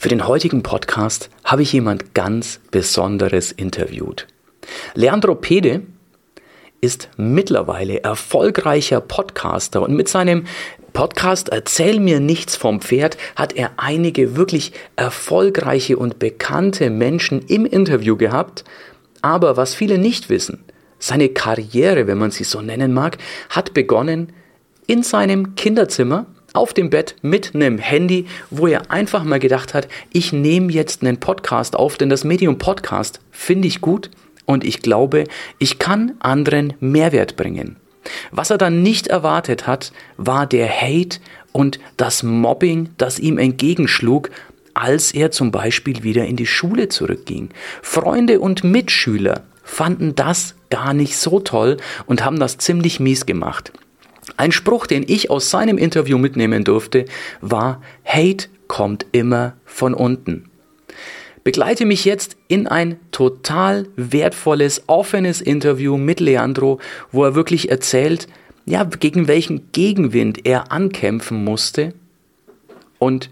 Für den heutigen Podcast habe ich jemand ganz Besonderes interviewt. Leandro Pede ist mittlerweile erfolgreicher Podcaster und mit seinem Podcast Erzähl mir nichts vom Pferd hat er einige wirklich erfolgreiche und bekannte Menschen im Interview gehabt. Aber was viele nicht wissen, seine Karriere, wenn man sie so nennen mag, hat begonnen in seinem Kinderzimmer auf dem Bett mit einem Handy, wo er einfach mal gedacht hat, ich nehme jetzt einen Podcast auf, denn das Medium Podcast finde ich gut und ich glaube, ich kann anderen Mehrwert bringen. Was er dann nicht erwartet hat, war der Hate und das Mobbing, das ihm entgegenschlug, als er zum Beispiel wieder in die Schule zurückging. Freunde und Mitschüler fanden das gar nicht so toll und haben das ziemlich mies gemacht. Ein Spruch, den ich aus seinem Interview mitnehmen durfte, war, Hate kommt immer von unten. Begleite mich jetzt in ein total wertvolles, offenes Interview mit Leandro, wo er wirklich erzählt, ja, gegen welchen Gegenwind er ankämpfen musste und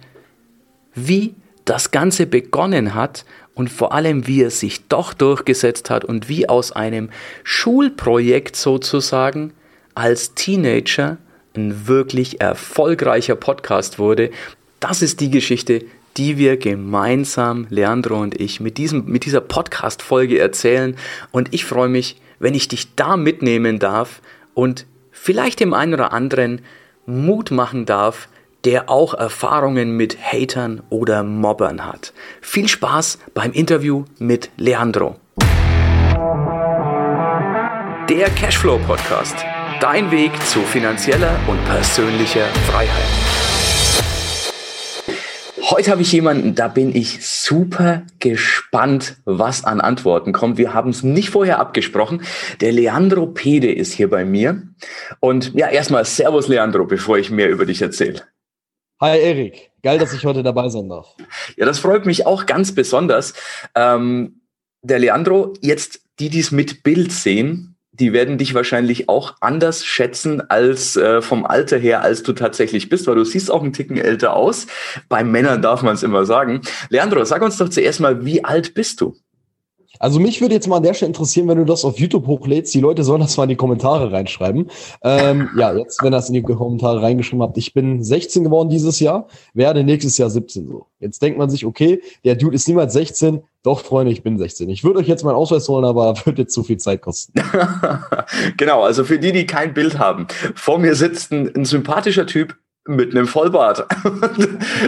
wie das Ganze begonnen hat und vor allem, wie er sich doch durchgesetzt hat und wie aus einem Schulprojekt sozusagen als Teenager ein wirklich erfolgreicher Podcast wurde. Das ist die Geschichte, die wir gemeinsam, Leandro und ich, mit, diesem, mit dieser Podcast-Folge erzählen. Und ich freue mich, wenn ich dich da mitnehmen darf und vielleicht dem einen oder anderen Mut machen darf, der auch Erfahrungen mit Hatern oder Mobbern hat. Viel Spaß beim Interview mit Leandro. Der Cashflow Podcast. Dein Weg zu finanzieller und persönlicher Freiheit. Heute habe ich jemanden, da bin ich super gespannt, was an Antworten kommt. Wir haben es nicht vorher abgesprochen. Der Leandro Pede ist hier bei mir. Und ja, erstmal Servus Leandro, bevor ich mehr über dich erzähle. Hi Erik, geil, dass ich heute dabei sein darf. Ja, das freut mich auch ganz besonders. Ähm, der Leandro, jetzt die, die es mit Bild sehen, die werden dich wahrscheinlich auch anders schätzen als äh, vom Alter her, als du tatsächlich bist, weil du siehst auch einen Ticken älter aus. Bei Männern darf man es immer sagen. Leandro, sag uns doch zuerst mal, wie alt bist du? Also mich würde jetzt mal an der Stelle interessieren, wenn du das auf YouTube hochlädst. Die Leute sollen das mal in die Kommentare reinschreiben. Ähm, ja, jetzt, wenn ihr das in die Kommentare reingeschrieben habt, ich bin 16 geworden dieses Jahr, werde nächstes Jahr 17 so. Jetzt denkt man sich, okay, der Dude ist niemals 16. Doch, Freunde, ich bin 16. Ich würde euch jetzt meinen Ausweis holen, aber wird jetzt zu viel Zeit kosten. genau, also für die, die kein Bild haben. Vor mir sitzt ein, ein sympathischer Typ, mit einem Vollbart.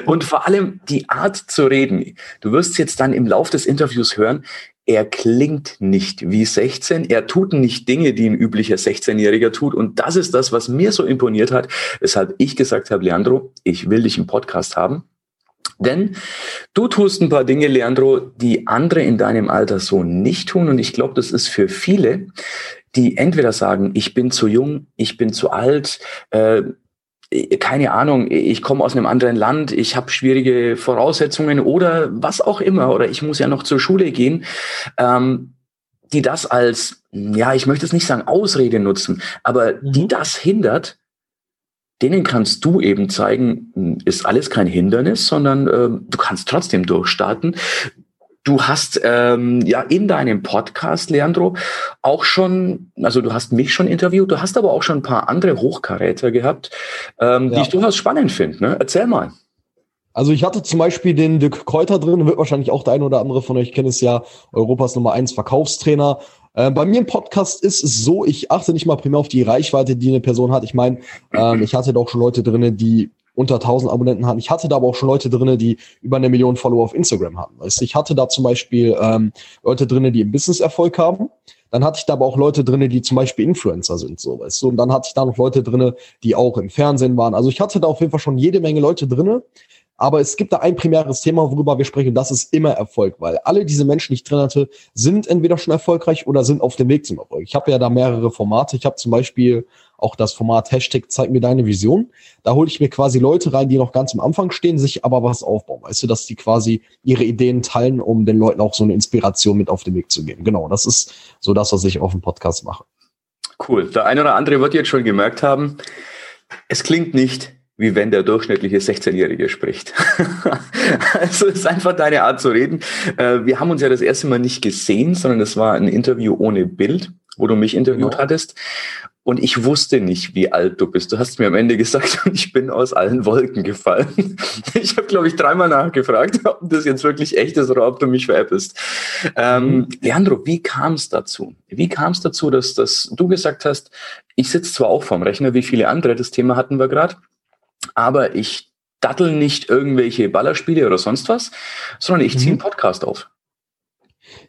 und vor allem die Art zu reden. Du wirst jetzt dann im Lauf des Interviews hören, er klingt nicht wie 16, er tut nicht Dinge, die ein üblicher 16-Jähriger tut. Und das ist das, was mir so imponiert hat, weshalb ich gesagt habe, Leandro, ich will dich im Podcast haben. Denn du tust ein paar Dinge, Leandro, die andere in deinem Alter so nicht tun. Und ich glaube, das ist für viele, die entweder sagen, ich bin zu jung, ich bin zu alt, äh, keine Ahnung, ich komme aus einem anderen Land, ich habe schwierige Voraussetzungen oder was auch immer, oder ich muss ja noch zur Schule gehen, ähm, die das als, ja, ich möchte es nicht sagen Ausrede nutzen, aber die mhm. das hindert, denen kannst du eben zeigen, ist alles kein Hindernis, sondern äh, du kannst trotzdem durchstarten. Du hast ähm, ja in deinem Podcast, Leandro, auch schon, also du hast mich schon interviewt, du hast aber auch schon ein paar andere Hochkaräter gehabt, ähm, ja. die ich durchaus spannend finde. Ne? Erzähl mal. Also ich hatte zum Beispiel den Dirk Kräuter drin, wird wahrscheinlich auch der eine oder andere von euch kennt es ja, Europas Nummer eins Verkaufstrainer. Äh, bei mir im Podcast ist es so, ich achte nicht mal primär auf die Reichweite, die eine Person hat. Ich meine, ähm, ich hatte doch schon Leute drin, die unter 1000 Abonnenten hatten. Ich hatte da aber auch schon Leute drinne, die über eine Million Follower auf Instagram hatten. Also ich hatte da zum Beispiel ähm, Leute drinne, die im Business Erfolg haben. Dann hatte ich da aber auch Leute drinne, die zum Beispiel Influencer sind, so weißt du. Und dann hatte ich da noch Leute drinne, die auch im Fernsehen waren. Also ich hatte da auf jeden Fall schon jede Menge Leute drinne. Aber es gibt da ein primäres Thema, worüber wir sprechen, und das ist immer Erfolg, weil alle diese Menschen, die ich drin hatte, sind entweder schon erfolgreich oder sind auf dem Weg zum Erfolg. Ich habe ja da mehrere Formate. Ich habe zum Beispiel auch das Format Hashtag Zeig mir deine Vision. Da hole ich mir quasi Leute rein, die noch ganz am Anfang stehen, sich aber was aufbauen. Weißt du, dass die quasi ihre Ideen teilen, um den Leuten auch so eine Inspiration mit auf den Weg zu geben. Genau, das ist so das, was ich auf dem Podcast mache. Cool. Der eine oder andere wird jetzt schon gemerkt haben, es klingt nicht wie wenn der durchschnittliche 16-Jährige spricht. also ist einfach deine Art zu reden. Äh, wir haben uns ja das erste Mal nicht gesehen, sondern es war ein Interview ohne Bild, wo du mich interviewt genau. hattest. Und ich wusste nicht, wie alt du bist. Du hast mir am Ende gesagt und ich bin aus allen Wolken gefallen. Ich habe, glaube ich, dreimal nachgefragt, ob das jetzt wirklich echt ist oder ob du mich veräppelst. Ähm, mhm. Leandro, wie kam es dazu? Wie kam es dazu, dass, dass du gesagt hast, ich sitze zwar auch vorm Rechner wie viele andere, das Thema hatten wir gerade, aber ich dattel nicht irgendwelche Ballerspiele oder sonst was, sondern ich ziehe einen mhm. Podcast auf.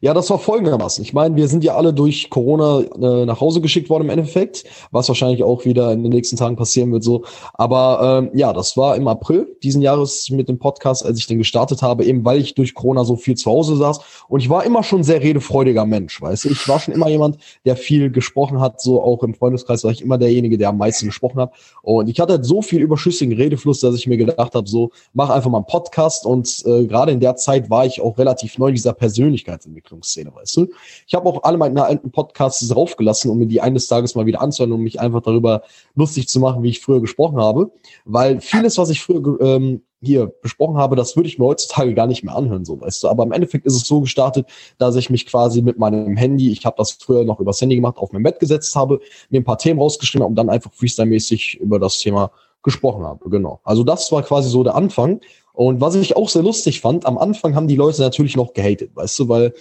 Ja, das war folgendermaßen. Ich meine, wir sind ja alle durch Corona äh, nach Hause geschickt worden im Endeffekt, was wahrscheinlich auch wieder in den nächsten Tagen passieren wird so. Aber ähm, ja, das war im April diesen Jahres mit dem Podcast, als ich den gestartet habe, eben weil ich durch Corona so viel zu Hause saß. Und ich war immer schon sehr redefreudiger Mensch, weißt du. Ich war schon immer jemand, der viel gesprochen hat, so auch im Freundeskreis war ich immer derjenige, der am meisten gesprochen hat. Und ich hatte so viel überschüssigen Redefluss, dass ich mir gedacht habe, so mach einfach mal einen Podcast. Und äh, gerade in der Zeit war ich auch relativ neu in dieser Persönlichkeit Entwicklungsszene, weißt du? Ich habe auch alle meine alten Podcasts draufgelassen, um mir die eines Tages mal wieder anzuhören, um mich einfach darüber lustig zu machen, wie ich früher gesprochen habe. Weil vieles, was ich früher ähm, hier besprochen habe, das würde ich mir heutzutage gar nicht mehr anhören, so weißt du. Aber im Endeffekt ist es so gestartet, dass ich mich quasi mit meinem Handy, ich habe das früher noch übers Handy gemacht, auf mein Bett gesetzt habe, mir ein paar Themen rausgeschrieben habe und dann einfach freestyle-mäßig über das Thema gesprochen habe. Genau. Also das war quasi so der Anfang. Und was ich auch sehr lustig fand, am Anfang haben die Leute natürlich noch gehatet, weißt du, weil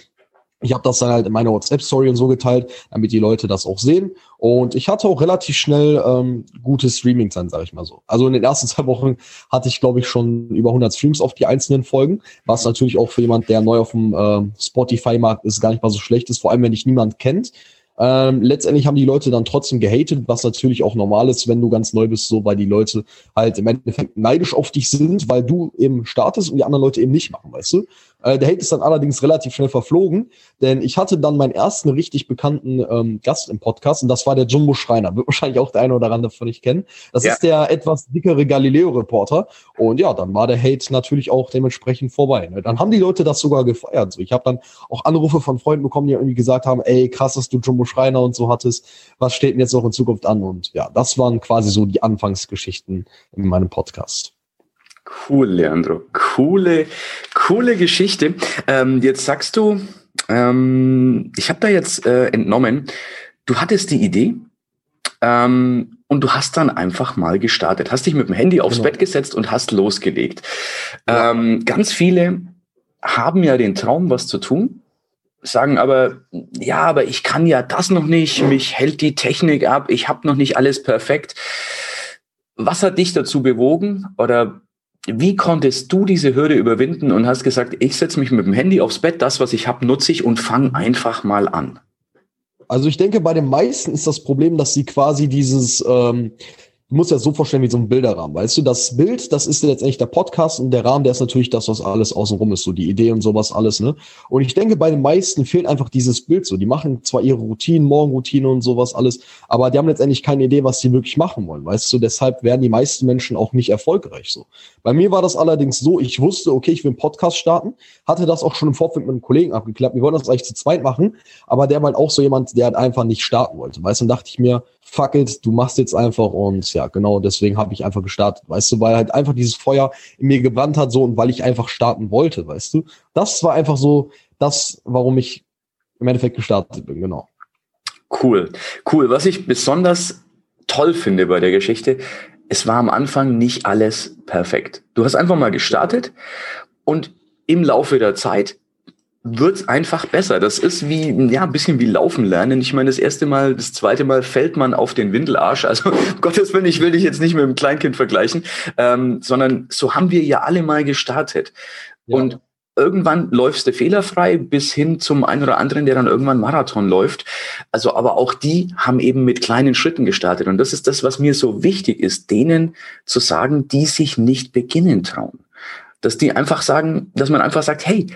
ich habe das dann halt in meiner WhatsApp-Story und so geteilt, damit die Leute das auch sehen. Und ich hatte auch relativ schnell ähm, gute Streaming-Zeit, sage ich mal so. Also in den ersten zwei Wochen hatte ich, glaube ich, schon über 100 Streams auf die einzelnen Folgen, was natürlich auch für jemand, der neu auf dem äh, Spotify-Markt ist, gar nicht mal so schlecht ist, vor allem wenn dich niemand kennt. Ähm, letztendlich haben die Leute dann trotzdem gehatet, was natürlich auch normal ist, wenn du ganz neu bist, so weil die Leute halt im Endeffekt neidisch auf dich sind, weil du eben startest und die anderen Leute eben nicht machen, weißt du? Äh, der Hate ist dann allerdings relativ schnell verflogen, denn ich hatte dann meinen ersten richtig bekannten ähm, Gast im Podcast und das war der Jumbo Schreiner. Wird wahrscheinlich auch der eine oder andere von euch kennen. Das ja. ist der etwas dickere Galileo-Reporter. Und ja, dann war der Hate natürlich auch dementsprechend vorbei. Ne? Dann haben die Leute das sogar gefeiert. So, ich habe dann auch Anrufe von Freunden bekommen, die irgendwie gesagt haben, ey, krass, dass du Jumbo Schreiner und so hattest. Was steht denn jetzt noch in Zukunft an? Und ja, das waren quasi so die Anfangsgeschichten in meinem Podcast. Cool, Leandro. Coole, coole Geschichte. Ähm, jetzt sagst du, ähm, ich habe da jetzt äh, entnommen, du hattest die Idee ähm, und du hast dann einfach mal gestartet. Hast dich mit dem Handy aufs genau. Bett gesetzt und hast losgelegt. Ja. Ähm, ganz viele haben ja den Traum, was zu tun, sagen aber, ja, aber ich kann ja das noch nicht, mich hält die Technik ab, ich habe noch nicht alles perfekt. Was hat dich dazu bewogen oder wie konntest du diese Hürde überwinden und hast gesagt, ich setze mich mit dem Handy aufs Bett, das, was ich habe, nutze ich und fange einfach mal an? Also ich denke, bei den meisten ist das Problem, dass sie quasi dieses, ähm, du musst ja so vorstellen wie so ein Bilderrahmen, weißt du, das Bild, das ist letztendlich der Podcast und der Rahmen, der ist natürlich das, was alles außenrum ist, so die Idee und sowas alles, ne? Und ich denke, bei den meisten fehlt einfach dieses Bild so. Die machen zwar ihre Routinen, Morgenroutine und sowas alles, aber die haben letztendlich keine Idee, was sie wirklich machen wollen, weißt du? Deshalb werden die meisten Menschen auch nicht erfolgreich so. Bei mir war das allerdings so, ich wusste, okay, ich will einen Podcast starten, hatte das auch schon im Vorfeld mit einem Kollegen abgeklappt. Wir wollten das eigentlich zu zweit machen, aber der war halt auch so jemand, der halt einfach nicht starten wollte, weißt du? Und dachte ich mir, fuck it, du machst jetzt einfach und ja, genau deswegen habe ich einfach gestartet, weißt du, weil halt einfach dieses Feuer in mir gebrannt hat so und weil ich einfach starten wollte, weißt du. Das war einfach so das, warum ich im Endeffekt gestartet bin, genau. Cool, cool. Was ich besonders toll finde bei der Geschichte, es war am Anfang nicht alles perfekt. Du hast einfach mal gestartet und im Laufe der Zeit wird's einfach besser. Das ist wie, ja, ein bisschen wie Laufen lernen. Ich meine, das erste Mal, das zweite Mal fällt man auf den Windelarsch. Also, um Gottes Willen, ich will dich jetzt nicht mit einem Kleinkind vergleichen, ähm, sondern so haben wir ja alle mal gestartet. Ja. Und irgendwann läufst du fehlerfrei bis hin zum einen oder anderen, der dann irgendwann Marathon läuft. Also, aber auch die haben eben mit kleinen Schritten gestartet. Und das ist das, was mir so wichtig ist, denen zu sagen, die sich nicht beginnen trauen. Dass die einfach sagen, dass man einfach sagt, hey,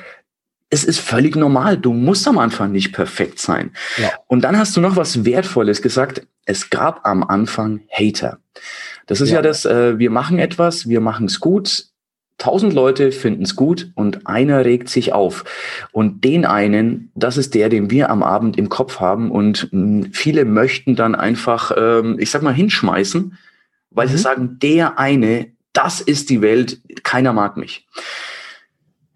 es ist völlig normal. Du musst am Anfang nicht perfekt sein. Ja. Und dann hast du noch was Wertvolles gesagt. Es gab am Anfang Hater. Das ist ja, ja das, äh, wir machen etwas, wir machen es gut. Tausend Leute finden es gut und einer regt sich auf. Und den einen, das ist der, den wir am Abend im Kopf haben. Und mh, hm, viele möchten dann einfach, ähm, ich sag mal, hinschmeißen, weil mhm. sie sagen, der eine das ist die Welt, keiner mag mich.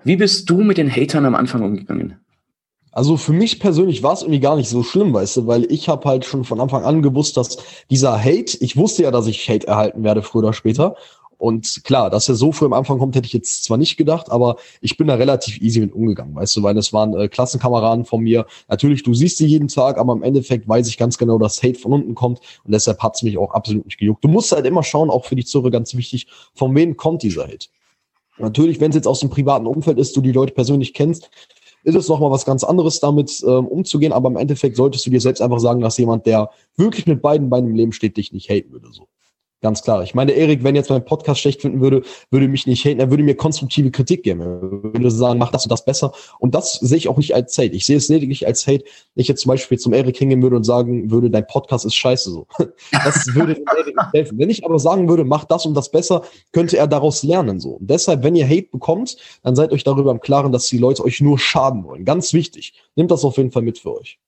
Wie bist du mit den Hatern am Anfang umgegangen? Also für mich persönlich war es irgendwie gar nicht so schlimm, weißt du, weil ich habe halt schon von Anfang an gewusst, dass dieser Hate, ich wusste ja, dass ich Hate erhalten werde früher oder später. Und klar, dass er so früh am Anfang kommt, hätte ich jetzt zwar nicht gedacht, aber ich bin da relativ easy mit umgegangen, weißt du, weil es waren äh, Klassenkameraden von mir. Natürlich, du siehst sie jeden Tag, aber im Endeffekt weiß ich ganz genau, dass Hate von unten kommt und deshalb hat's mich auch absolut nicht gejuckt. Du musst halt immer schauen, auch für die Zurre ganz wichtig, von wem kommt dieser Hate. Natürlich, wenn es jetzt aus dem privaten Umfeld ist, du die Leute persönlich kennst, ist es nochmal was ganz anderes, damit ähm, umzugehen. Aber im Endeffekt solltest du dir selbst einfach sagen, dass jemand, der wirklich mit beiden Beinen im Leben steht, dich nicht haten würde. So. Ganz klar. Ich meine, Erik, wenn jetzt mein Podcast schlecht finden würde, würde mich nicht haten, er würde mir konstruktive Kritik geben. Er würde sagen, mach das und das besser. Und das sehe ich auch nicht als Hate. Ich sehe es lediglich als Hate, wenn ich jetzt zum Beispiel zum Erik hingehen würde und sagen würde, dein Podcast ist scheiße so. Das würde Erik nicht helfen. Wenn ich aber sagen würde, mach das und das besser, könnte er daraus lernen so. Und deshalb, wenn ihr Hate bekommt, dann seid euch darüber im Klaren, dass die Leute euch nur schaden wollen. Ganz wichtig. Nehmt das auf jeden Fall mit für euch.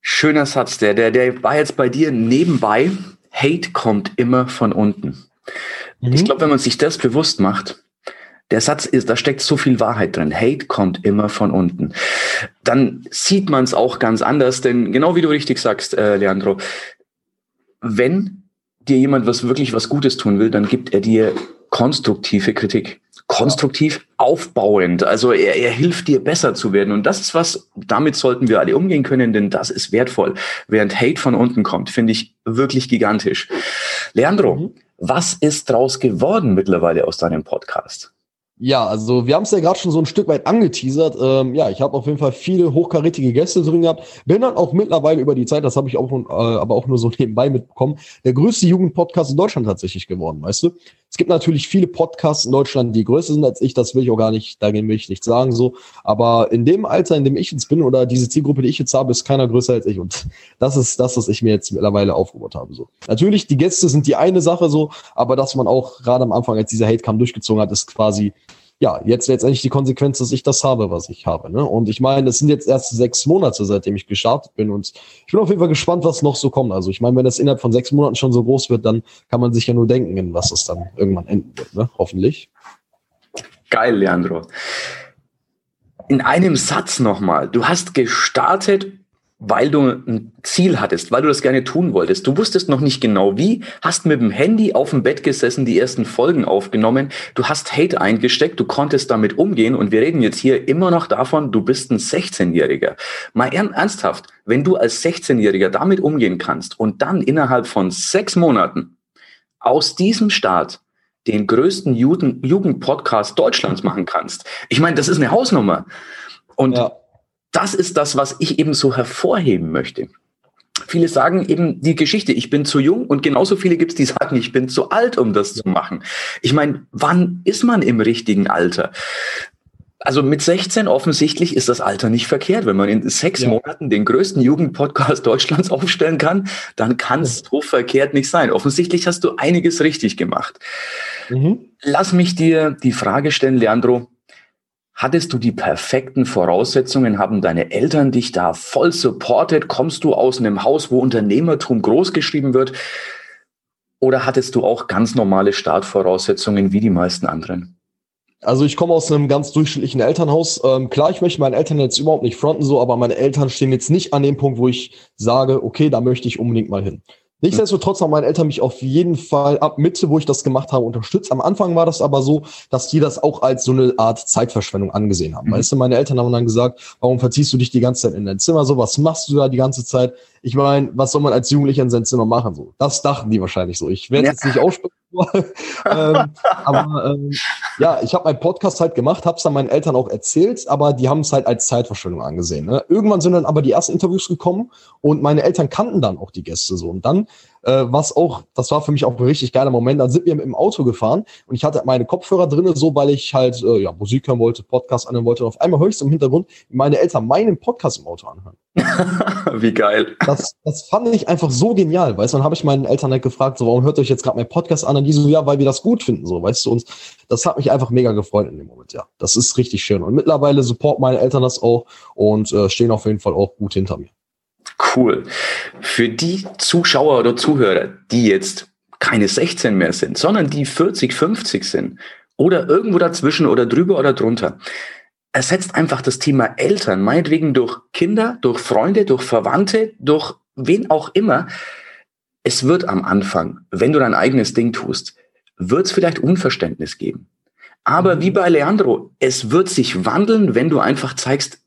Schöner Satz, der, der, der war jetzt bei dir nebenbei Hate kommt immer von unten. Mhm. Ich glaube, wenn man sich das bewusst macht, der Satz ist, da steckt so viel Wahrheit drin. Hate kommt immer von unten. Dann sieht man es auch ganz anders, denn genau wie du richtig sagst, äh, Leandro, wenn dir jemand was wirklich was Gutes tun will, dann gibt er dir konstruktive Kritik konstruktiv aufbauend. Also er, er hilft dir besser zu werden. Und das ist was, damit sollten wir alle umgehen können, denn das ist wertvoll. Während Hate von unten kommt, finde ich wirklich gigantisch. Leandro, mhm. was ist draus geworden mittlerweile aus deinem Podcast? Ja, also wir haben es ja gerade schon so ein Stück weit angeteasert. Ähm, ja, ich habe auf jeden Fall viele hochkarätige Gäste drin gehabt. Bin dann auch mittlerweile über die Zeit, das habe ich auch, äh, aber auch nur so nebenbei mitbekommen, der größte Jugendpodcast in Deutschland tatsächlich geworden, weißt du? Es gibt natürlich viele Podcasts in Deutschland, die größer sind als ich, das will ich auch gar nicht, dagegen will ich nichts sagen so. Aber in dem Alter, in dem ich jetzt bin oder diese Zielgruppe, die ich jetzt habe, ist keiner größer als ich. Und das ist das, was ich mir jetzt mittlerweile aufgebaut habe. So. Natürlich, die Gäste sind die eine Sache so, aber dass man auch gerade am Anfang, als dieser Hate kam, durchgezogen hat, ist quasi ja, jetzt letztendlich die Konsequenz, dass ich das habe, was ich habe. Ne? Und ich meine, es sind jetzt erst sechs Monate, seitdem ich gestartet bin. Und ich bin auf jeden Fall gespannt, was noch so kommt. Also ich meine, wenn das innerhalb von sechs Monaten schon so groß wird, dann kann man sich ja nur denken, in was es dann irgendwann enden wird. Ne? Hoffentlich. Geil, Leandro. In einem Satz nochmal. Du hast gestartet weil du ein Ziel hattest, weil du das gerne tun wolltest. Du wusstest noch nicht genau wie, hast mit dem Handy auf dem Bett gesessen, die ersten Folgen aufgenommen, du hast Hate eingesteckt, du konntest damit umgehen und wir reden jetzt hier immer noch davon, du bist ein 16-Jähriger. Mal ernsthaft, wenn du als 16-Jähriger damit umgehen kannst und dann innerhalb von sechs Monaten aus diesem Start den größten Jugendpodcast Deutschlands machen kannst. Ich meine, das ist eine Hausnummer. Und ja das ist das, was ich eben so hervorheben möchte. Viele sagen eben die Geschichte, ich bin zu jung und genauso viele gibt es, die sagen, ich bin zu alt, um das zu machen. Ich meine, wann ist man im richtigen Alter? Also mit 16 offensichtlich ist das Alter nicht verkehrt. Wenn man in sechs ja. Monaten den größten Jugendpodcast Deutschlands aufstellen kann, dann kann es so verkehrt nicht sein. Offensichtlich hast du einiges richtig gemacht. Mhm. Lass mich dir die Frage stellen, Leandro. Hattest du die perfekten Voraussetzungen? Haben deine Eltern dich da voll supported? Kommst du aus einem Haus, wo Unternehmertum großgeschrieben wird? Oder hattest du auch ganz normale Startvoraussetzungen wie die meisten anderen? Also ich komme aus einem ganz durchschnittlichen Elternhaus. Ähm, klar, ich möchte meinen Eltern jetzt überhaupt nicht fronten so, aber meine Eltern stehen jetzt nicht an dem Punkt, wo ich sage, okay, da möchte ich unbedingt mal hin. Nichtsdestotrotz haben meine Eltern mich auf jeden Fall ab Mitte, wo ich das gemacht habe, unterstützt. Am Anfang war das aber so, dass die das auch als so eine Art Zeitverschwendung angesehen haben. Mhm. Weißt du, meine Eltern haben dann gesagt, warum verziehst du dich die ganze Zeit in dein Zimmer? So, was machst du da die ganze Zeit? Ich meine, was soll man als Jugendlicher in sein Zimmer machen? So, das dachten die wahrscheinlich so. Ich werde ja. jetzt nicht aussprechen. ähm, aber ähm, ja, ich habe meinen Podcast halt gemacht, habe es dann meinen Eltern auch erzählt, aber die haben es halt als Zeitverschwendung angesehen. Ne? Irgendwann sind dann aber die ersten Interviews gekommen und meine Eltern kannten dann auch die Gäste so. Und dann äh, was auch, das war für mich auch ein richtig geiler Moment. Dann sind wir im Auto gefahren und ich hatte meine Kopfhörer drinne, so weil ich halt äh, ja, Musik hören wollte, Podcast anhören wollte. Und auf einmal höre ich im Hintergrund, meine Eltern meinen Podcast im Auto anhören. wie geil. Das, das fand ich einfach so genial, weißt du. Dann habe ich meinen Eltern halt gefragt, so, warum hört ihr euch jetzt gerade mein Podcast an? Und die so, ja, weil wir das gut finden, so, weißt du. Und das hat mich einfach mega gefreut in dem Moment, ja. Das ist richtig schön. Und mittlerweile support meine Eltern das auch und äh, stehen auf jeden Fall auch gut hinter mir. Cool. Für die Zuschauer oder Zuhörer, die jetzt keine 16 mehr sind, sondern die 40, 50 sind oder irgendwo dazwischen oder drüber oder drunter. Ersetzt einfach das Thema Eltern, meinetwegen durch Kinder, durch Freunde, durch Verwandte, durch wen auch immer. Es wird am Anfang, wenn du dein eigenes Ding tust, wird es vielleicht Unverständnis geben. Aber wie bei Leandro, es wird sich wandeln, wenn du einfach zeigst,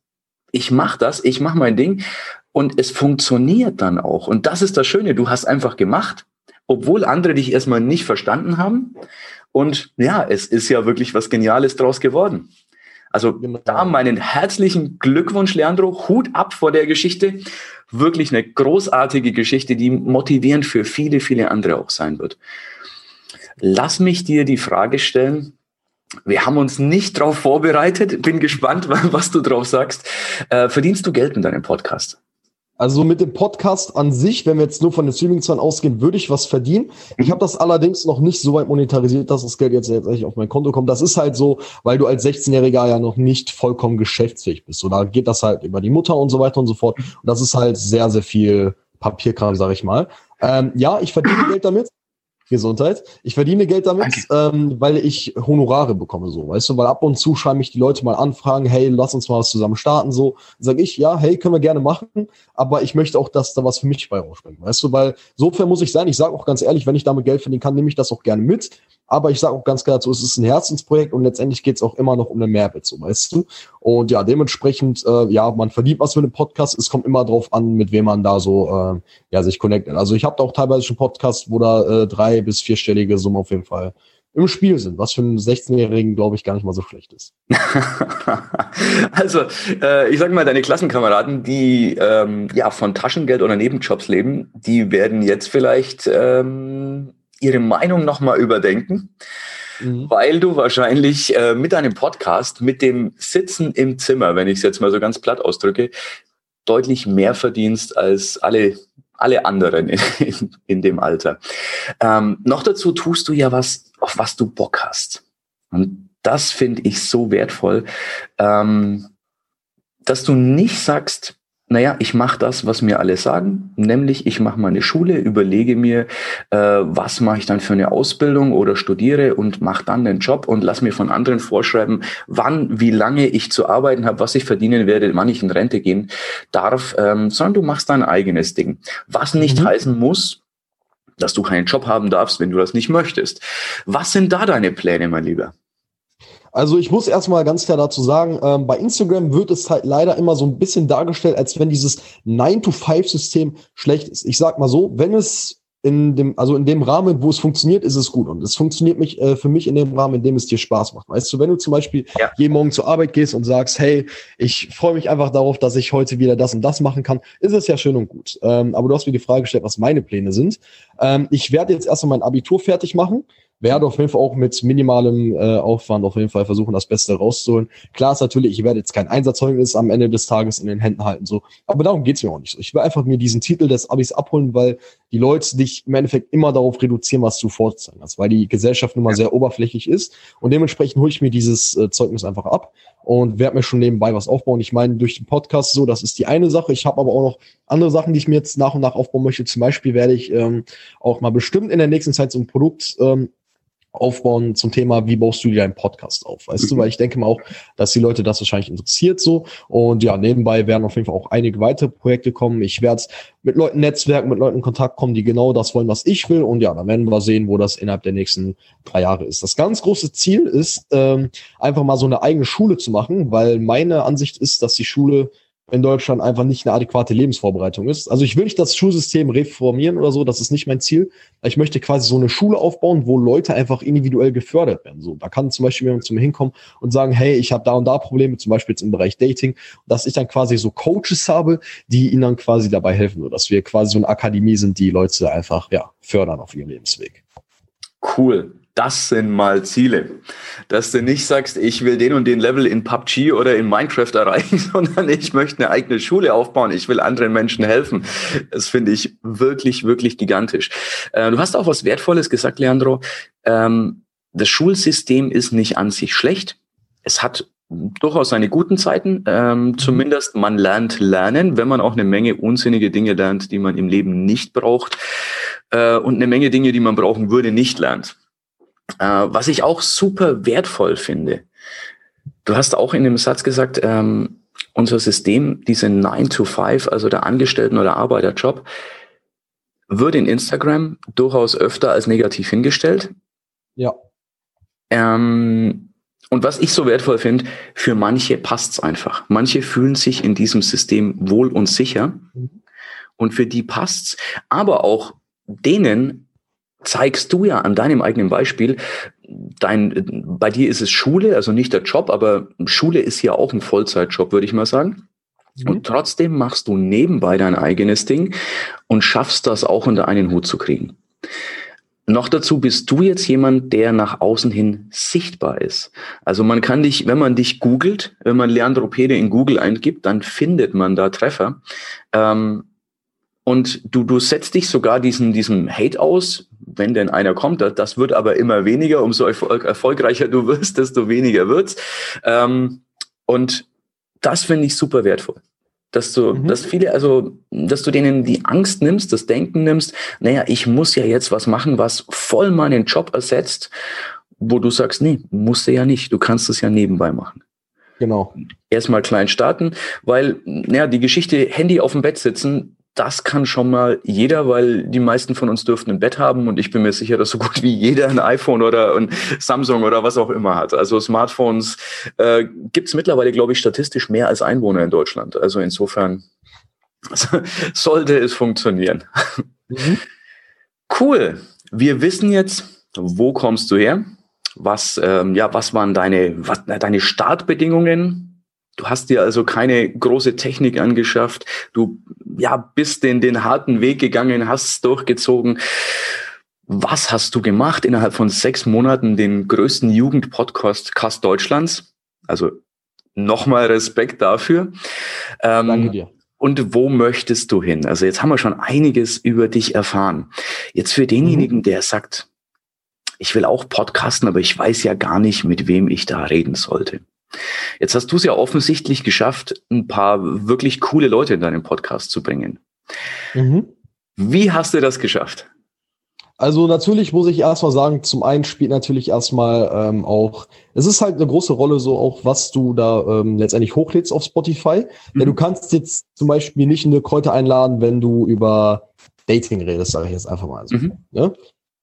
ich mache das, ich mache mein Ding und es funktioniert dann auch. Und das ist das Schöne, du hast einfach gemacht, obwohl andere dich erstmal nicht verstanden haben. Und ja, es ist ja wirklich was Geniales draus geworden. Also genau. da meinen herzlichen Glückwunsch, Leandro. Hut ab vor der Geschichte. Wirklich eine großartige Geschichte, die motivierend für viele, viele andere auch sein wird. Lass mich dir die Frage stellen. Wir haben uns nicht darauf vorbereitet. Bin gespannt, was du drauf sagst. Äh, verdienst du Geld mit deinem Podcast? Also mit dem Podcast an sich, wenn wir jetzt nur von den Streaming-Zahlen ausgehen, würde ich was verdienen. Ich habe das allerdings noch nicht so weit monetarisiert, dass das Geld jetzt letztendlich auf mein Konto kommt. Das ist halt so, weil du als 16-Jähriger ja noch nicht vollkommen geschäftsfähig bist. So, da geht das halt über die Mutter und so weiter und so fort. Und das ist halt sehr, sehr viel Papierkram, sag ich mal. Ähm, ja, ich verdiene Geld damit. Gesundheit. Ich verdiene Geld damit, ähm, weil ich Honorare bekomme, so, weißt du, weil ab und zu schreiben mich die Leute mal anfragen, hey, lass uns mal was zusammen starten, so. Sag ich, ja, hey, können wir gerne machen, aber ich möchte auch, dass da was für mich bei rausspringt, weißt du, weil sofern muss ich sein, ich sage auch ganz ehrlich, wenn ich damit Geld verdienen kann, nehme ich das auch gerne mit, aber ich sage auch ganz klar dazu, es ist ein Herzensprojekt und letztendlich geht es auch immer noch um einen Mehrwert, so, weißt du. Und ja, dementsprechend, äh, ja, man verdient was für einen Podcast, es kommt immer drauf an, mit wem man da so, äh, ja, sich connectet. Also ich habe da auch teilweise schon Podcasts, wo da äh, drei bis vierstellige Summen auf jeden Fall im Spiel sind, was für einen 16-Jährigen, glaube ich, gar nicht mal so schlecht ist. also, äh, ich sage mal, deine Klassenkameraden, die ähm, ja von Taschengeld oder Nebenjobs leben, die werden jetzt vielleicht ähm, ihre Meinung nochmal überdenken, mhm. weil du wahrscheinlich äh, mit deinem Podcast, mit dem Sitzen im Zimmer, wenn ich es jetzt mal so ganz platt ausdrücke, deutlich mehr verdienst als alle alle anderen in, in, in dem Alter. Ähm, noch dazu tust du ja was, auf was du Bock hast. Und das finde ich so wertvoll, ähm, dass du nicht sagst, naja, ich mache das, was mir alle sagen, nämlich ich mache meine Schule, überlege mir, äh, was mache ich dann für eine Ausbildung oder studiere und mache dann den Job und lass mir von anderen vorschreiben, wann, wie lange ich zu arbeiten habe, was ich verdienen werde, wann ich in Rente gehen darf, ähm, sondern du machst dein eigenes Ding. Was nicht mhm. heißen muss, dass du keinen Job haben darfst, wenn du das nicht möchtest. Was sind da deine Pläne, mein Lieber? Also ich muss erstmal ganz klar dazu sagen, ähm, bei Instagram wird es halt leider immer so ein bisschen dargestellt, als wenn dieses 9-to-5-System schlecht ist. Ich sag mal so, wenn es in dem, also in dem Rahmen, wo es funktioniert, ist es gut. Und es funktioniert mich, äh, für mich in dem Rahmen, in dem es dir Spaß macht. Weißt du, wenn du zum Beispiel ja. jeden Morgen zur Arbeit gehst und sagst, hey, ich freue mich einfach darauf, dass ich heute wieder das und das machen kann, ist es ja schön und gut. Ähm, aber du hast mir die Frage gestellt, was meine Pläne sind. Ähm, ich werde jetzt erstmal mein Abitur fertig machen werde auf jeden Fall auch mit minimalem äh, Aufwand auf jeden Fall versuchen, das Beste rauszuholen. Klar ist natürlich, ich werde jetzt kein Einsatzzeugnis am Ende des Tages in den Händen halten, so. Aber darum geht's mir auch nicht so. Ich will einfach mir diesen Titel des Abis abholen, weil die Leute dich im Endeffekt immer darauf reduzieren, was du vorzeigen hast, weil die Gesellschaft nun mal sehr oberflächlich ist. Und dementsprechend hole ich mir dieses äh, Zeugnis einfach ab und werde mir schon nebenbei was aufbauen. Ich meine, durch den Podcast so, das ist die eine Sache. Ich habe aber auch noch andere Sachen, die ich mir jetzt nach und nach aufbauen möchte. Zum Beispiel werde ich ähm, auch mal bestimmt in der nächsten Zeit so ein Produkt ähm, aufbauen zum Thema, wie baust du dir einen Podcast auf, weißt mhm. du, weil ich denke mal auch, dass die Leute das wahrscheinlich interessiert so und ja, nebenbei werden auf jeden Fall auch einige weitere Projekte kommen. Ich werde mit Leuten netzwerken, mit Leuten in Kontakt kommen, die genau das wollen, was ich will und ja, dann werden wir sehen, wo das innerhalb der nächsten drei Jahre ist. Das ganz große Ziel ist, ähm, einfach mal so eine eigene Schule zu machen, weil meine Ansicht ist, dass die Schule in Deutschland einfach nicht eine adäquate Lebensvorbereitung ist. Also ich will nicht das Schulsystem reformieren oder so, das ist nicht mein Ziel. Ich möchte quasi so eine Schule aufbauen, wo Leute einfach individuell gefördert werden. So, da kann zum Beispiel jemand zu mir hinkommen und sagen, hey, ich habe da und da Probleme, zum Beispiel jetzt im Bereich Dating, dass ich dann quasi so Coaches habe, die ihnen dann quasi dabei helfen, dass wir quasi so eine Akademie sind, die Leute einfach ja fördern auf ihrem Lebensweg. Cool das sind mal Ziele. Dass du nicht sagst, ich will den und den Level in PUBG oder in Minecraft erreichen, sondern ich möchte eine eigene Schule aufbauen. Ich will anderen Menschen helfen. Das finde ich wirklich, wirklich gigantisch. Äh, du hast auch was Wertvolles gesagt, Leandro. Ähm, das Schulsystem ist nicht an sich schlecht. Es hat durchaus seine guten Zeiten. Ähm, mhm. zumindest man lernt lernen, wenn man auch eine Menge unsinnige Dinge lernt, die man im Leben nicht braucht. äh, und eine Menge Dinge, die man brauchen würde, nicht lernt. Äh, was ich auch super wertvoll finde. Du hast auch in dem Satz gesagt, ähm, unser System, diese 9 to 5, also der Angestellten- oder Arbeiterjob, wird in Instagram durchaus öfter als negativ hingestellt. Ja. Ähm, und was ich so wertvoll finde, für manche passt's einfach. Manche fühlen sich in diesem System wohl und sicher. Mhm. Und für die passt's. Aber auch denen zeigst du ja an deinem eigenen Beispiel, dein, bei dir ist es Schule, also nicht der Job, aber Schule ist ja auch ein Vollzeitjob, würde ich mal sagen. Mhm. Und trotzdem machst du nebenbei dein eigenes Ding und schaffst das auch unter einen Hut zu kriegen. Noch dazu bist du jetzt jemand, der nach außen hin sichtbar ist. Also man kann dich, wenn man dich googelt, wenn man Leandro Pede in Google eingibt, dann findet man da Treffer. Ähm, und du, du setzt dich sogar diesen, diesem Hate aus, wenn denn einer kommt. Das wird aber immer weniger. Umso erfolg, erfolgreicher du wirst, desto weniger wird's. Ähm, und das finde ich super wertvoll. Dass du, mhm. dass viele, also, dass du denen die Angst nimmst, das Denken nimmst, naja, ich muss ja jetzt was machen, was voll meinen Job ersetzt, wo du sagst, nee, musst du ja nicht, du kannst es ja nebenbei machen. Genau. Erstmal klein starten, weil, naja, die Geschichte Handy auf dem Bett sitzen, das kann schon mal jeder, weil die meisten von uns dürften ein Bett haben und ich bin mir sicher, dass so gut wie jeder ein iPhone oder ein Samsung oder was auch immer hat. Also Smartphones äh, gibt es mittlerweile, glaube ich, statistisch mehr als Einwohner in Deutschland. Also insofern sollte es funktionieren. Mhm. Cool. Wir wissen jetzt, wo kommst du her? Was, ähm, ja, was waren deine, was, deine Startbedingungen? Du hast dir also keine große Technik angeschafft. Du ja, bist den, den harten Weg gegangen, hast es durchgezogen. Was hast du gemacht innerhalb von sechs Monaten, den größten Jugendpodcast Cast Deutschlands? Also nochmal Respekt dafür. Ähm, Danke dir. Und wo möchtest du hin? Also jetzt haben wir schon einiges über dich erfahren. Jetzt für denjenigen, mhm. der sagt, ich will auch podcasten, aber ich weiß ja gar nicht, mit wem ich da reden sollte. Jetzt hast du es ja offensichtlich geschafft, ein paar wirklich coole Leute in deinen Podcast zu bringen. Mhm. Wie hast du das geschafft? Also natürlich muss ich erstmal sagen, zum einen spielt natürlich erstmal ähm, auch, es ist halt eine große Rolle so auch, was du da ähm, letztendlich hochlädst auf Spotify. Mhm. Denn du kannst jetzt zum Beispiel nicht eine Kräuter einladen, wenn du über Dating redest, sage ich jetzt einfach mal so. Mhm. Ne?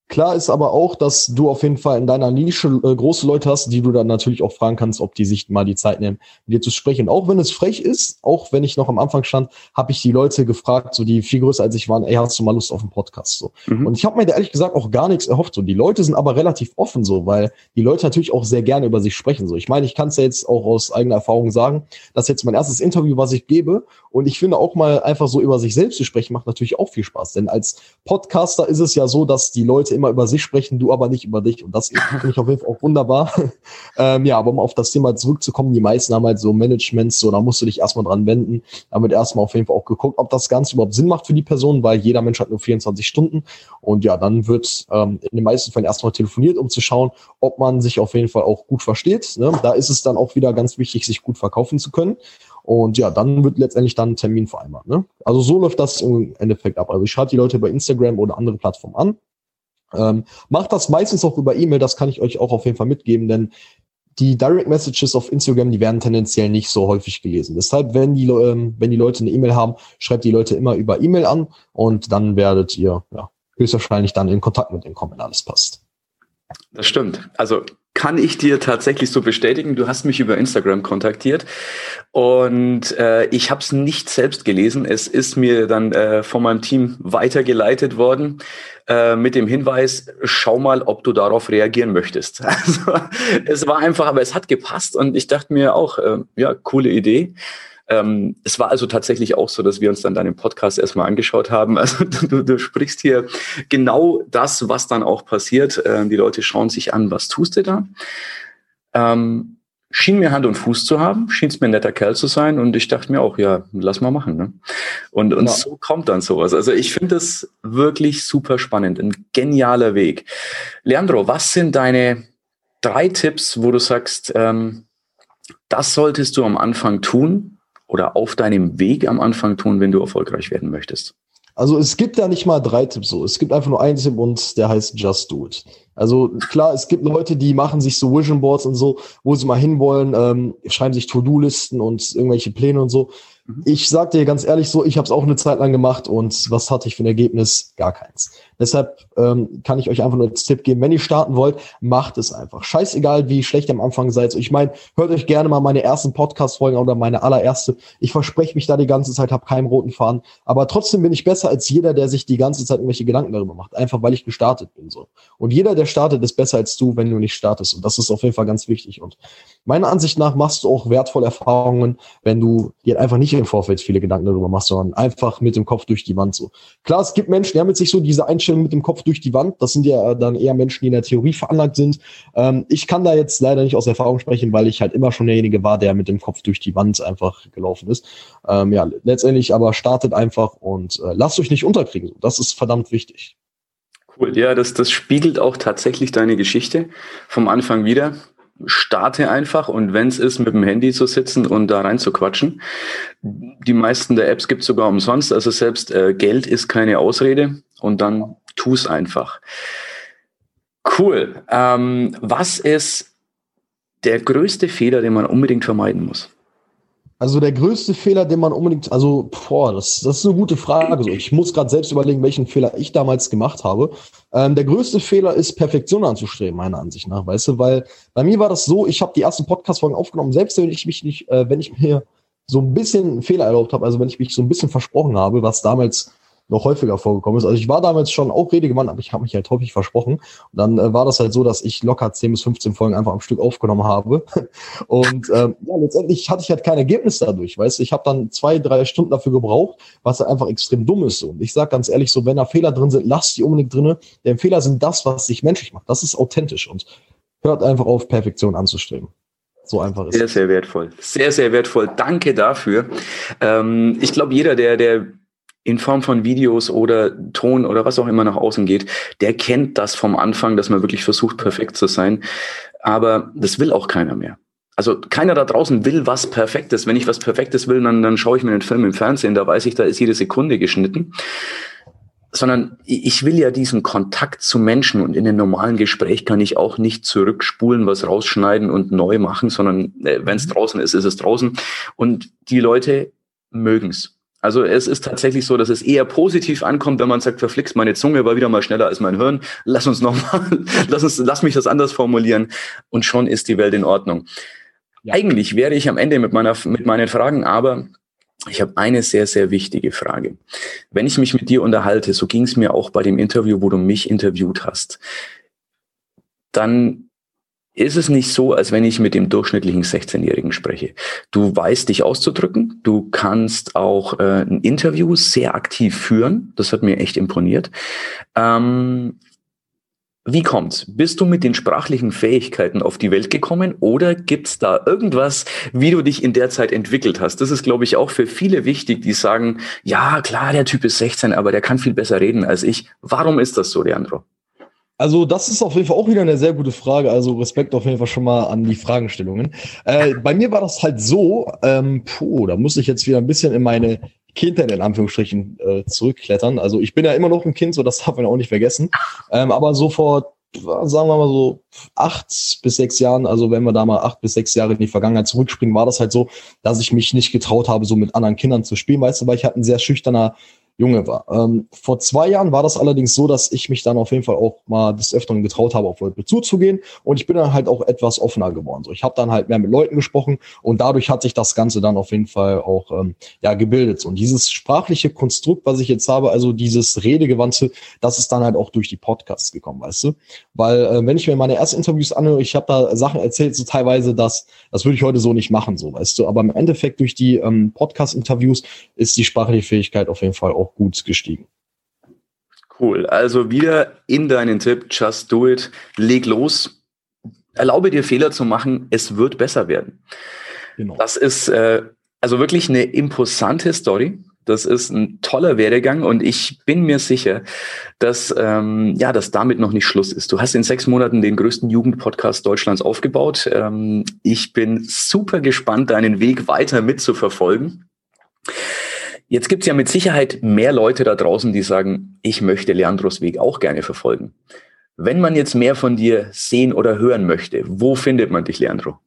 Klar ist aber auch, dass du auf jeden Fall in deiner Nische äh, große Leute hast, die du dann natürlich auch fragen kannst, ob die sich mal die Zeit nehmen, mit dir zu sprechen. Auch wenn es frech ist, auch wenn ich noch am Anfang stand, habe ich die Leute gefragt, so die viel größer als ich waren, ey, hast du mal Lust auf einen Podcast? So. Mhm. Und ich habe mir da ehrlich gesagt auch gar nichts erhofft. So. Die Leute sind aber relativ offen so, weil die Leute natürlich auch sehr gerne über sich sprechen. So. Ich meine, ich kann es ja jetzt auch aus eigener Erfahrung sagen, dass jetzt mein erstes Interview, was ich gebe, und ich finde auch mal einfach so über sich selbst zu sprechen, macht natürlich auch viel Spaß. Denn als Podcaster ist es ja so, dass die Leute immer über sich sprechen, du aber nicht über dich. Und das finde ich auf jeden Fall auch wunderbar. ähm, ja, aber um auf das Thema zurückzukommen, die meisten haben halt so Managements, so da musst du dich erstmal dran wenden. Damit erstmal auf jeden Fall auch geguckt, ob das Ganze überhaupt Sinn macht für die Person, weil jeder Mensch hat nur 24 Stunden. Und ja, dann wird ähm, in den meisten Fällen erstmal telefoniert, um zu schauen, ob man sich auf jeden Fall auch gut versteht. Ne? Da ist es dann auch wieder ganz wichtig, sich gut verkaufen zu können. Und ja, dann wird letztendlich dann ein Termin vereinbart. Ne? Also so läuft das im Endeffekt ab. Also ich schreibe die Leute bei Instagram oder andere Plattformen an. Ähm, macht das meistens auch über E-Mail, das kann ich euch auch auf jeden Fall mitgeben, denn die Direct Messages auf Instagram, die werden tendenziell nicht so häufig gelesen. Deshalb, wenn die, ähm, wenn die Leute eine E-Mail haben, schreibt die Leute immer über E-Mail an und dann werdet ihr ja, höchstwahrscheinlich dann in Kontakt mit denen kommen, wenn alles passt. Das stimmt. Also kann ich dir tatsächlich so bestätigen. Du hast mich über Instagram kontaktiert und äh, ich habe es nicht selbst gelesen. Es ist mir dann äh, von meinem Team weitergeleitet worden äh, mit dem Hinweis, schau mal, ob du darauf reagieren möchtest. Also es war einfach, aber es hat gepasst und ich dachte mir auch, äh, ja, coole Idee. Ähm, es war also tatsächlich auch so, dass wir uns dann deinen Podcast erstmal angeschaut haben. Also du, du sprichst hier genau das, was dann auch passiert. Ähm, die Leute schauen sich an, was tust du da? Ähm, schien mir Hand und Fuß zu haben, schien es mir ein netter Kerl zu sein und ich dachte mir auch, ja, lass mal machen. Ne? Und, und ja. so kommt dann sowas. Also ich finde das wirklich super spannend, ein genialer Weg. Leandro, was sind deine drei Tipps, wo du sagst, ähm, das solltest du am Anfang tun, oder auf deinem Weg am Anfang tun, wenn du erfolgreich werden möchtest? Also es gibt da nicht mal drei Tipps so. Es gibt einfach nur einen Tipp und der heißt Just Do It. Also klar, es gibt Leute, die machen sich so Vision Boards und so, wo sie mal hinwollen, ähm, schreiben sich To-Do-Listen und irgendwelche Pläne und so. Mhm. Ich sag dir ganz ehrlich so, ich habe es auch eine Zeit lang gemacht und was hatte ich für ein Ergebnis? Gar keins. Deshalb ähm, kann ich euch einfach nur als Tipp geben, wenn ihr starten wollt, macht es einfach. Scheißegal, wie schlecht ihr am Anfang seid. Ich meine, hört euch gerne mal meine ersten Podcast-Folgen oder meine allererste. Ich verspreche mich da die ganze Zeit, habe keinen roten Faden. Aber trotzdem bin ich besser als jeder, der sich die ganze Zeit irgendwelche Gedanken darüber macht. Einfach weil ich gestartet bin. so. Und jeder, der startet, ist besser als du, wenn du nicht startest. Und das ist auf jeden Fall ganz wichtig. Und meiner Ansicht nach machst du auch wertvolle Erfahrungen, wenn du dir einfach nicht im Vorfeld viele Gedanken darüber machst, sondern einfach mit dem Kopf durch die Wand so. Klar, es gibt Menschen, die haben jetzt sich so diese Einstellung mit dem Kopf durch die Wand. Das sind ja dann eher Menschen, die in der Theorie veranlagt sind. Ähm, ich kann da jetzt leider nicht aus Erfahrung sprechen, weil ich halt immer schon derjenige war, der mit dem Kopf durch die Wand einfach gelaufen ist. Ähm, ja, letztendlich aber startet einfach und äh, lasst euch nicht unterkriegen. Das ist verdammt wichtig. Cool, ja, das, das spiegelt auch tatsächlich deine Geschichte vom Anfang wieder starte einfach und wenn es ist, mit dem Handy zu sitzen und da rein zu quatschen. Die meisten der Apps gibt es sogar umsonst, also selbst äh, Geld ist keine Ausrede und dann tu es einfach. Cool. Ähm, was ist der größte Fehler, den man unbedingt vermeiden muss? Also der größte Fehler, den man unbedingt, also boah, das, das ist eine gute Frage. So, ich muss gerade selbst überlegen, welchen Fehler ich damals gemacht habe. Ähm, der größte Fehler ist, Perfektion anzustreben, meiner Ansicht nach, weißt du, weil bei mir war das so, ich habe die ersten Podcast-Folgen aufgenommen, selbst wenn ich mich nicht, äh, wenn ich mir so ein bisschen Fehler erlaubt habe, also wenn ich mich so ein bisschen versprochen habe, was damals noch häufiger vorgekommen ist. Also ich war damals schon auch redegewandt, aber ich habe mich halt häufig versprochen. Und dann äh, war das halt so, dass ich locker 10 bis 15 Folgen einfach am Stück aufgenommen habe. Und ähm, ja, letztendlich hatte ich halt kein Ergebnis dadurch, weißt. Ich habe dann zwei, drei Stunden dafür gebraucht, was halt einfach extrem dumm ist. Und ich sage ganz ehrlich so, wenn da Fehler drin sind, lasst die unbedingt drinne. Denn Fehler sind das, was sich menschlich macht. Das ist authentisch und hört einfach auf, Perfektion anzustreben. So einfach ist Sehr, es. sehr wertvoll. Sehr, sehr wertvoll. Danke dafür. Ähm, ich glaube, jeder, der, der in Form von Videos oder Ton oder was auch immer nach außen geht, der kennt das vom Anfang, dass man wirklich versucht, perfekt zu sein. Aber das will auch keiner mehr. Also keiner da draußen will was Perfektes. Wenn ich was Perfektes will, dann, dann schaue ich mir einen Film im Fernsehen, da weiß ich, da ist jede Sekunde geschnitten. Sondern ich will ja diesen Kontakt zu Menschen und in einem normalen Gespräch kann ich auch nicht zurückspulen, was rausschneiden und neu machen, sondern äh, wenn es mhm. draußen ist, ist es draußen. Und die Leute mögen's. Also es ist tatsächlich so, dass es eher positiv ankommt, wenn man sagt, verflixt, meine Zunge war wieder mal schneller als mein Hirn. Lass uns nochmal, lass uns, lass mich das anders formulieren. Und schon ist die Welt in Ordnung. Ja. Eigentlich wäre ich am Ende mit meiner, mit meinen Fragen, aber ich habe eine sehr, sehr wichtige Frage. Wenn ich mich mit dir unterhalte, so ging es mir auch bei dem Interview, wo du mich interviewt hast, dann ist es nicht so, als wenn ich mit dem durchschnittlichen 16-Jährigen spreche. Du weißt dich auszudrücken, du kannst auch äh, ein Interview sehr aktiv führen, das hat mir echt imponiert. Ähm, wie kommt's? Bist du mit den sprachlichen Fähigkeiten auf die Welt gekommen oder gibt's da irgendwas, wie du dich in der Zeit entwickelt hast? Das ist, glaube ich, auch für viele wichtig, die sagen, ja, klar, der Typ ist 16, aber der kann viel besser reden als ich. Warum ist das so, Leandro? Also, das ist auf jeden Fall auch wieder eine sehr gute Frage. Also, Respekt auf jeden Fall schon mal an die Fragestellungen. Äh, bei mir war das halt so, ähm, puh, da muss ich jetzt wieder ein bisschen in meine Kindheit in Anführungsstrichen äh, zurückklettern. Also, ich bin ja immer noch ein Kind, so das darf man auch nicht vergessen. Ähm, aber so vor, sagen wir mal so acht bis sechs Jahren, also wenn wir da mal acht bis sechs Jahre in die Vergangenheit zurückspringen, war das halt so, dass ich mich nicht getraut habe, so mit anderen Kindern zu spielen, weißt du, weil ich halt ein sehr schüchterner Junge war. Ähm, vor zwei Jahren war das allerdings so, dass ich mich dann auf jeden Fall auch mal des Öfteren getraut habe, auf Leute zuzugehen und ich bin dann halt auch etwas offener geworden. So, ich habe dann halt mehr mit Leuten gesprochen und dadurch hat sich das Ganze dann auf jeden Fall auch ähm, ja gebildet. Und dieses sprachliche Konstrukt, was ich jetzt habe, also dieses Redegewandte, das ist dann halt auch durch die Podcasts gekommen, weißt du? Weil äh, wenn ich mir meine ersten Interviews anhöre, ich habe da Sachen erzählt, so teilweise, dass das würde ich heute so nicht machen, so weißt du. Aber im Endeffekt durch die ähm, Podcast-Interviews ist die sprachliche Fähigkeit auf jeden Fall auch auch gut gestiegen. Cool. Also wieder in deinen Tipp, just do it, leg los, erlaube dir Fehler zu machen, es wird besser werden. Genau. Das ist äh, also wirklich eine imposante Story. Das ist ein toller Werdegang und ich bin mir sicher, dass ähm, ja, dass damit noch nicht Schluss ist. Du hast in sechs Monaten den größten Jugendpodcast Deutschlands aufgebaut. Ähm, ich bin super gespannt, deinen Weg weiter mitzuverfolgen. Jetzt gibt es ja mit Sicherheit mehr Leute da draußen, die sagen, ich möchte Leandros Weg auch gerne verfolgen. Wenn man jetzt mehr von dir sehen oder hören möchte, wo findet man dich, Leandro?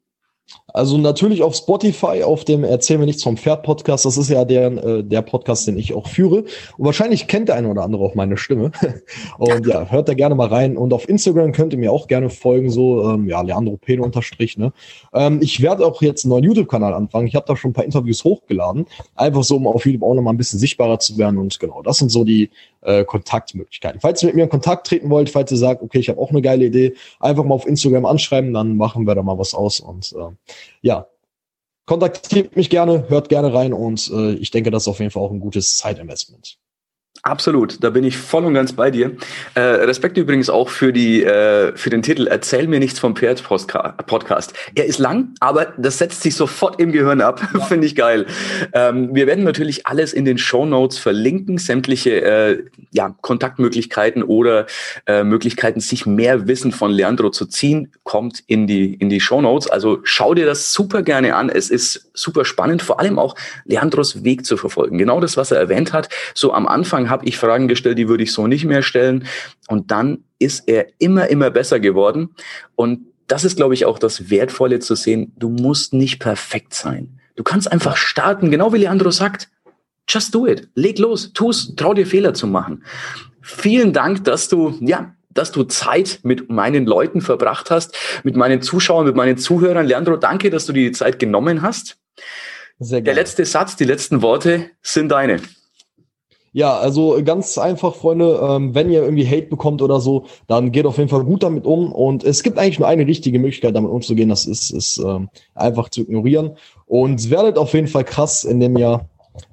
Also natürlich auf Spotify, auf dem Erzähl mir nichts vom Pferd Podcast. Das ist ja der, äh, der Podcast, den ich auch führe. Und wahrscheinlich kennt der eine oder andere auch meine Stimme. Und ja, hört da gerne mal rein. Und auf Instagram könnt ihr mir auch gerne folgen, so ähm, ja, Leandro Pede unterstrich. Ne? Ähm, ich werde auch jetzt einen neuen YouTube-Kanal anfangen. Ich habe da schon ein paar Interviews hochgeladen. Einfach so, um auf YouTube auch nochmal ein bisschen sichtbarer zu werden. Und genau, das sind so die äh, Kontaktmöglichkeiten. Falls ihr mit mir in Kontakt treten wollt, falls ihr sagt, okay, ich habe auch eine geile Idee, einfach mal auf Instagram anschreiben, dann machen wir da mal was aus. Und äh, ja, kontaktiert mich gerne, hört gerne rein und äh, ich denke, das ist auf jeden Fall auch ein gutes Zeitinvestment. Absolut, da bin ich voll und ganz bei dir. Äh, Respekt übrigens auch für die äh, für den Titel Erzähl mir nichts vom Pferd Podcast. Er ist lang, aber das setzt sich sofort im Gehirn ab. Ja. Finde ich geil. Ähm, wir werden natürlich alles in den Show Notes verlinken, sämtliche äh, ja, Kontaktmöglichkeiten oder äh, Möglichkeiten, sich mehr Wissen von Leandro zu ziehen, kommt in die in die Show Notes. Also schau dir das super gerne an. Es ist super spannend, vor allem auch Leandros Weg zu verfolgen. Genau das, was er erwähnt hat. So am Anfang habe ich Fragen gestellt, die würde ich so nicht mehr stellen. Und dann ist er immer, immer besser geworden. Und das ist, glaube ich, auch das Wertvolle zu sehen. Du musst nicht perfekt sein. Du kannst einfach starten, genau wie Leandro sagt. Just do it. Leg los. Tu's. Trau dir Fehler zu machen. Vielen Dank, dass du, ja, dass du Zeit mit meinen Leuten verbracht hast, mit meinen Zuschauern, mit meinen Zuhörern. Leandro, danke, dass du dir die Zeit genommen hast. Sehr Der letzte Satz, die letzten Worte sind deine. Ja, also ganz einfach, Freunde, ähm, wenn ihr irgendwie Hate bekommt oder so, dann geht auf jeden Fall gut damit um. Und es gibt eigentlich nur eine richtige Möglichkeit, damit umzugehen, das ist, ist ähm, einfach zu ignorieren. Und werdet auf jeden Fall krass, indem ihr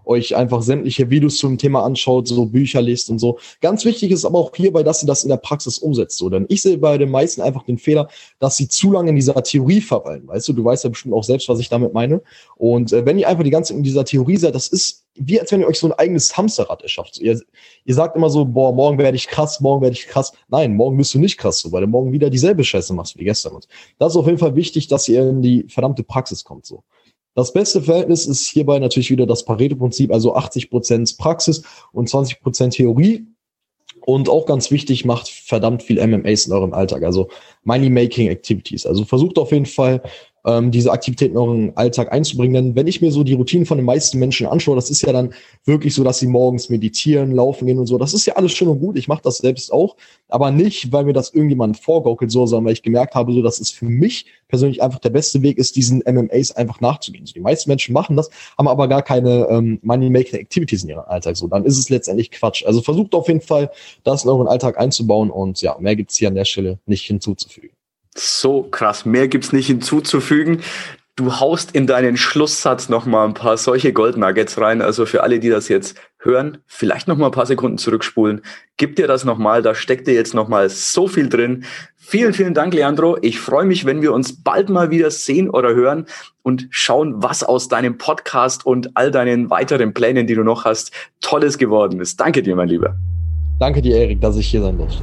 euch einfach sämtliche Videos zum Thema anschaut, so Bücher liest und so. Ganz wichtig ist aber auch hierbei, dass sie das in der Praxis umsetzt. So, denn ich sehe bei den meisten einfach den Fehler, dass sie zu lange in dieser Theorie verweilen. Weißt du, du weißt ja bestimmt auch selbst, was ich damit meine. Und äh, wenn ihr einfach die ganze Zeit in dieser Theorie seid, das ist wie als wenn ihr euch so ein eigenes Hamsterrad erschafft. So, ihr, ihr sagt immer so, boah, morgen werde ich krass, morgen werde ich krass. Nein, morgen bist du nicht krass, so, weil du morgen wieder dieselbe Scheiße machst wie gestern. Und das ist auf jeden Fall wichtig, dass ihr in die verdammte Praxis kommt. So. Das beste Verhältnis ist hierbei natürlich wieder das Pareto-Prinzip, also 80 Prozent Praxis und 20 Prozent Theorie. Und auch ganz wichtig, macht verdammt viel MMAs in eurem Alltag, also Money-Making Activities. Also versucht auf jeden Fall ähm, diese Aktivitäten in euren Alltag einzubringen. Denn wenn ich mir so die Routinen von den meisten Menschen anschaue, das ist ja dann wirklich so, dass sie morgens meditieren, laufen gehen und so. Das ist ja alles schön und gut. Ich mache das selbst auch, aber nicht, weil mir das irgendjemand vorgaukelt, so, sondern weil ich gemerkt habe, so, dass es für mich persönlich einfach der beste Weg ist, diesen MMAs einfach nachzugehen. So, die meisten Menschen machen das, haben aber gar keine ähm, Money-Making Activities in ihrem Alltag. So, dann ist es letztendlich Quatsch. Also versucht auf jeden Fall, das in euren Alltag einzubauen und ja, mehr gibt's hier an der Stelle nicht hinzuzufügen. So krass, mehr gibt's nicht hinzuzufügen. Du haust in deinen Schlusssatz noch mal ein paar solche Goldnuggets rein. Also für alle, die das jetzt hören, vielleicht noch mal ein paar Sekunden zurückspulen. Gib dir das noch mal, da steckt dir jetzt noch mal so viel drin. Vielen, vielen Dank, Leandro. Ich freue mich, wenn wir uns bald mal wieder sehen oder hören und schauen, was aus deinem Podcast und all deinen weiteren Plänen, die du noch hast, Tolles geworden ist. Danke dir, mein Lieber. Danke dir, Erik, dass ich hier sein durfte.